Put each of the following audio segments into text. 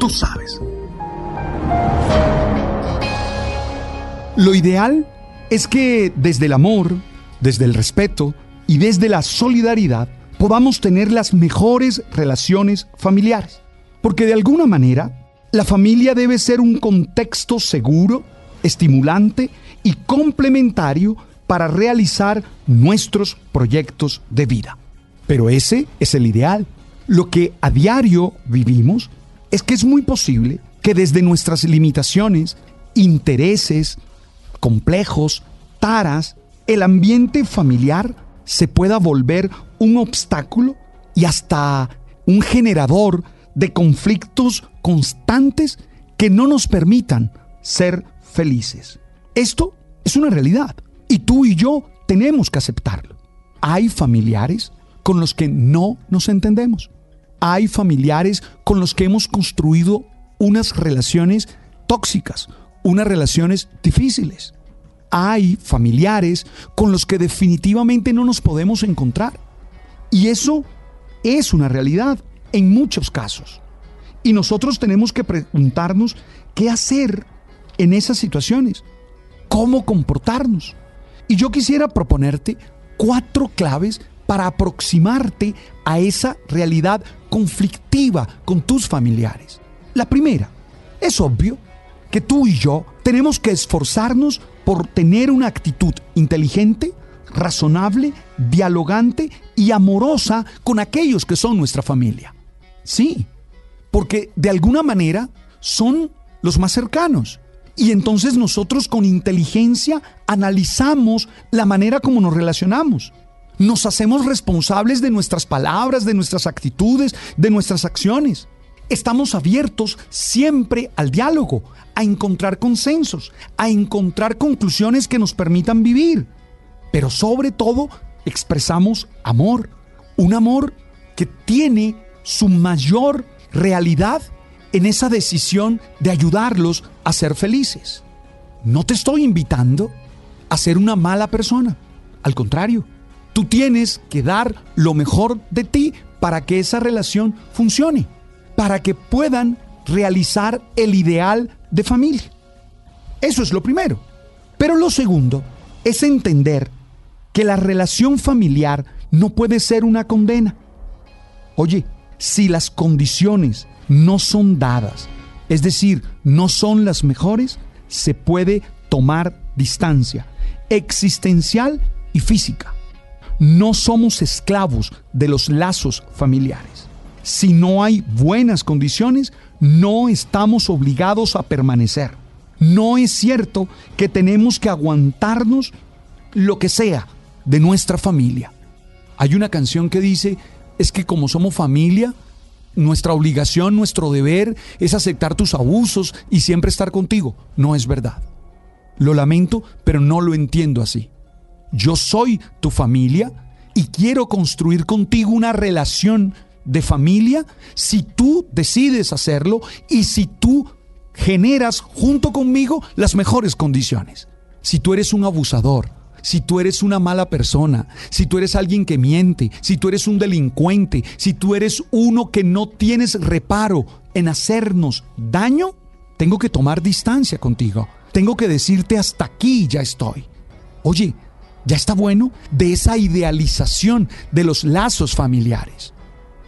Tú sabes. Lo ideal es que desde el amor, desde el respeto y desde la solidaridad podamos tener las mejores relaciones familiares. Porque de alguna manera, la familia debe ser un contexto seguro, estimulante y complementario para realizar nuestros proyectos de vida. Pero ese es el ideal. Lo que a diario vivimos es que es muy posible que desde nuestras limitaciones, intereses, complejos, taras, el ambiente familiar se pueda volver un obstáculo y hasta un generador de conflictos constantes que no nos permitan ser felices. Esto es una realidad y tú y yo tenemos que aceptarlo. Hay familiares con los que no nos entendemos. Hay familiares con los que hemos construido unas relaciones tóxicas, unas relaciones difíciles. Hay familiares con los que definitivamente no nos podemos encontrar. Y eso es una realidad en muchos casos. Y nosotros tenemos que preguntarnos qué hacer en esas situaciones, cómo comportarnos. Y yo quisiera proponerte cuatro claves para aproximarte a esa realidad conflictiva con tus familiares. La primera, es obvio que tú y yo tenemos que esforzarnos por tener una actitud inteligente, razonable, dialogante y amorosa con aquellos que son nuestra familia. Sí, porque de alguna manera son los más cercanos. Y entonces nosotros con inteligencia analizamos la manera como nos relacionamos. Nos hacemos responsables de nuestras palabras, de nuestras actitudes, de nuestras acciones. Estamos abiertos siempre al diálogo, a encontrar consensos, a encontrar conclusiones que nos permitan vivir. Pero sobre todo expresamos amor, un amor que tiene su mayor realidad en esa decisión de ayudarlos a ser felices. No te estoy invitando a ser una mala persona. Al contrario, tú tienes que dar lo mejor de ti para que esa relación funcione, para que puedan realizar el ideal de familia. Eso es lo primero. Pero lo segundo es entender que la relación familiar no puede ser una condena. Oye, si las condiciones no son dadas, es decir, no son las mejores, se puede tomar distancia existencial y física. No somos esclavos de los lazos familiares. Si no hay buenas condiciones, no estamos obligados a permanecer. No es cierto que tenemos que aguantarnos lo que sea de nuestra familia. Hay una canción que dice, es que como somos familia, nuestra obligación, nuestro deber es aceptar tus abusos y siempre estar contigo. No es verdad. Lo lamento, pero no lo entiendo así. Yo soy tu familia y quiero construir contigo una relación de familia si tú decides hacerlo y si tú generas junto conmigo las mejores condiciones. Si tú eres un abusador, si tú eres una mala persona, si tú eres alguien que miente, si tú eres un delincuente, si tú eres uno que no tienes reparo en hacernos daño, tengo que tomar distancia contigo. Tengo que decirte hasta aquí ya estoy. Oye, ya está bueno de esa idealización de los lazos familiares.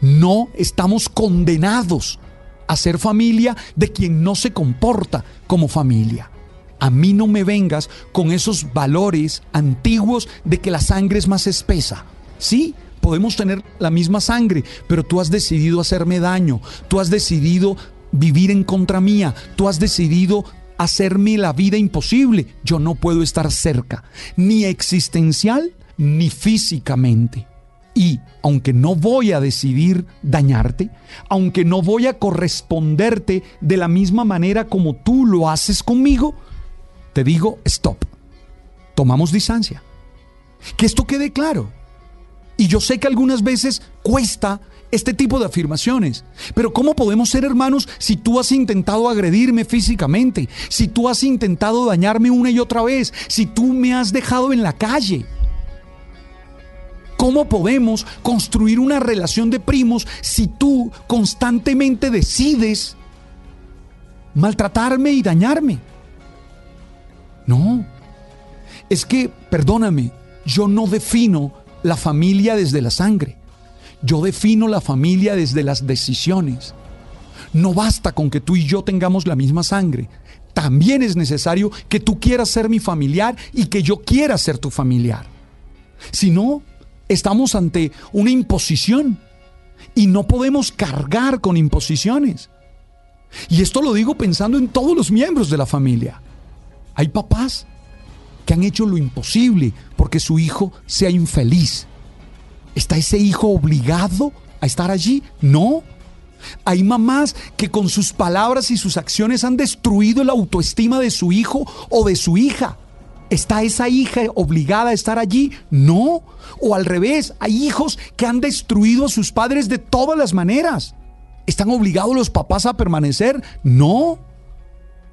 No estamos condenados hacer familia de quien no se comporta como familia. A mí no me vengas con esos valores antiguos de que la sangre es más espesa. Sí, podemos tener la misma sangre, pero tú has decidido hacerme daño, tú has decidido vivir en contra mía, tú has decidido hacerme la vida imposible. Yo no puedo estar cerca, ni existencial ni físicamente. Y aunque no voy a decidir dañarte, aunque no voy a corresponderte de la misma manera como tú lo haces conmigo, te digo, stop. Tomamos distancia. Que esto quede claro. Y yo sé que algunas veces cuesta este tipo de afirmaciones. Pero ¿cómo podemos ser hermanos si tú has intentado agredirme físicamente? Si tú has intentado dañarme una y otra vez? Si tú me has dejado en la calle? ¿Cómo podemos construir una relación de primos si tú constantemente decides maltratarme y dañarme? No. Es que, perdóname, yo no defino la familia desde la sangre. Yo defino la familia desde las decisiones. No basta con que tú y yo tengamos la misma sangre. También es necesario que tú quieras ser mi familiar y que yo quiera ser tu familiar. Si no, estamos ante una imposición y no podemos cargar con imposiciones. Y esto lo digo pensando en todos los miembros de la familia. Hay papás que han hecho lo imposible porque su hijo sea infeliz. ¿Está ese hijo obligado a estar allí? No. Hay mamás que con sus palabras y sus acciones han destruido la autoestima de su hijo o de su hija. ¿Está esa hija obligada a estar allí? No. O al revés, hay hijos que han destruido a sus padres de todas las maneras. ¿Están obligados los papás a permanecer? No.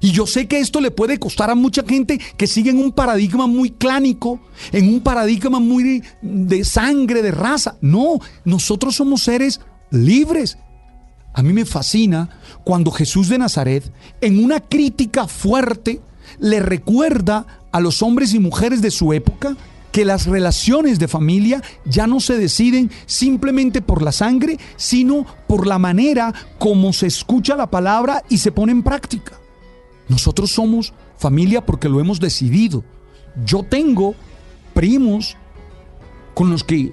Y yo sé que esto le puede costar a mucha gente que sigue en un paradigma muy clánico, en un paradigma muy de sangre, de raza. No, nosotros somos seres libres. A mí me fascina cuando Jesús de Nazaret, en una crítica fuerte, le recuerda a los hombres y mujeres de su época que las relaciones de familia ya no se deciden simplemente por la sangre, sino por la manera como se escucha la palabra y se pone en práctica. Nosotros somos familia porque lo hemos decidido. Yo tengo primos con los que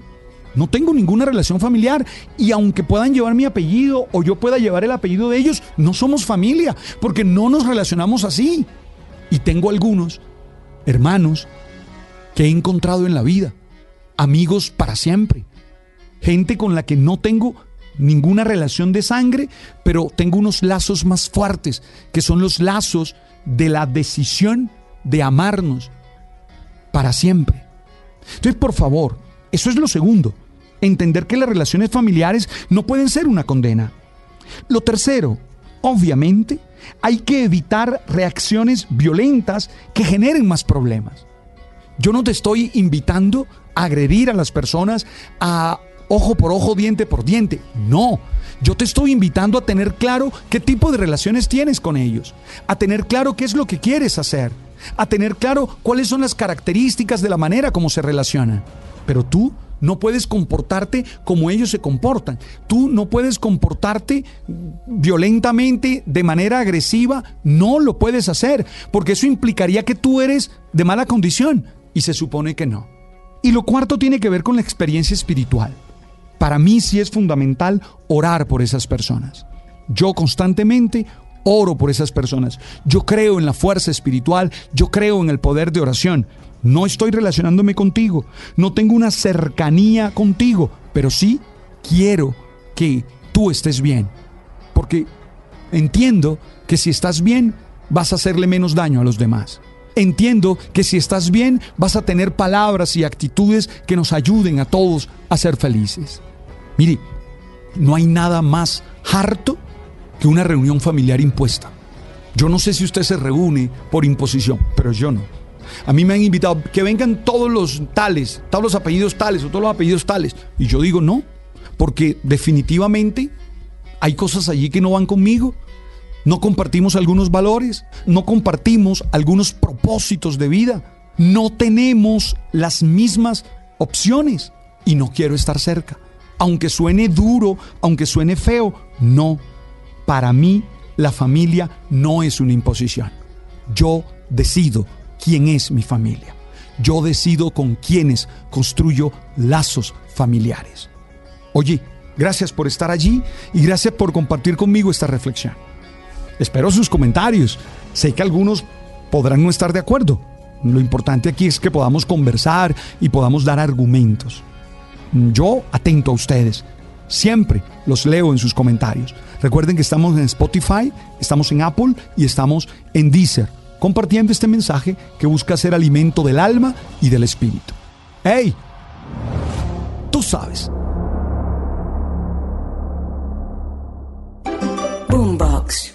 no tengo ninguna relación familiar y aunque puedan llevar mi apellido o yo pueda llevar el apellido de ellos, no somos familia porque no nos relacionamos así. Y tengo algunos hermanos que he encontrado en la vida, amigos para siempre, gente con la que no tengo ninguna relación de sangre, pero tengo unos lazos más fuertes, que son los lazos de la decisión de amarnos para siempre. Entonces, por favor, eso es lo segundo, entender que las relaciones familiares no pueden ser una condena. Lo tercero, obviamente, hay que evitar reacciones violentas que generen más problemas. Yo no te estoy invitando a agredir a las personas, a ojo por ojo, diente por diente. No, yo te estoy invitando a tener claro qué tipo de relaciones tienes con ellos, a tener claro qué es lo que quieres hacer, a tener claro cuáles son las características de la manera como se relacionan. Pero tú no puedes comportarte como ellos se comportan. Tú no puedes comportarte violentamente, de manera agresiva. No lo puedes hacer, porque eso implicaría que tú eres de mala condición. Y se supone que no. Y lo cuarto tiene que ver con la experiencia espiritual para mí sí es fundamental orar por esas personas. Yo constantemente oro por esas personas. Yo creo en la fuerza espiritual, yo creo en el poder de oración. No estoy relacionándome contigo, no tengo una cercanía contigo, pero sí quiero que tú estés bien. Porque entiendo que si estás bien, vas a hacerle menos daño a los demás. Entiendo que si estás bien, vas a tener palabras y actitudes que nos ayuden a todos a ser felices. Mire, no hay nada más harto que una reunión familiar impuesta. Yo no sé si usted se reúne por imposición, pero yo no. A mí me han invitado que vengan todos los tales, todos los apellidos tales o todos los apellidos tales. Y yo digo no, porque definitivamente hay cosas allí que no van conmigo. No compartimos algunos valores, no compartimos algunos propósitos de vida, no tenemos las mismas opciones y no quiero estar cerca aunque suene duro, aunque suene feo, no. para mí la familia no es una imposición. Yo decido quién es mi familia. Yo decido con quiénes construyo lazos familiares. Oye, gracias por estar allí y gracias por compartir conmigo esta reflexión. Espero sus comentarios. Sé que algunos podrán no estar de acuerdo. Lo importante aquí es que podamos conversar y podamos dar argumentos. Yo atento a ustedes. Siempre los leo en sus comentarios. Recuerden que estamos en Spotify, estamos en Apple y estamos en Deezer, compartiendo este mensaje que busca ser alimento del alma y del espíritu. ¡Hey! Tú sabes. Boombox.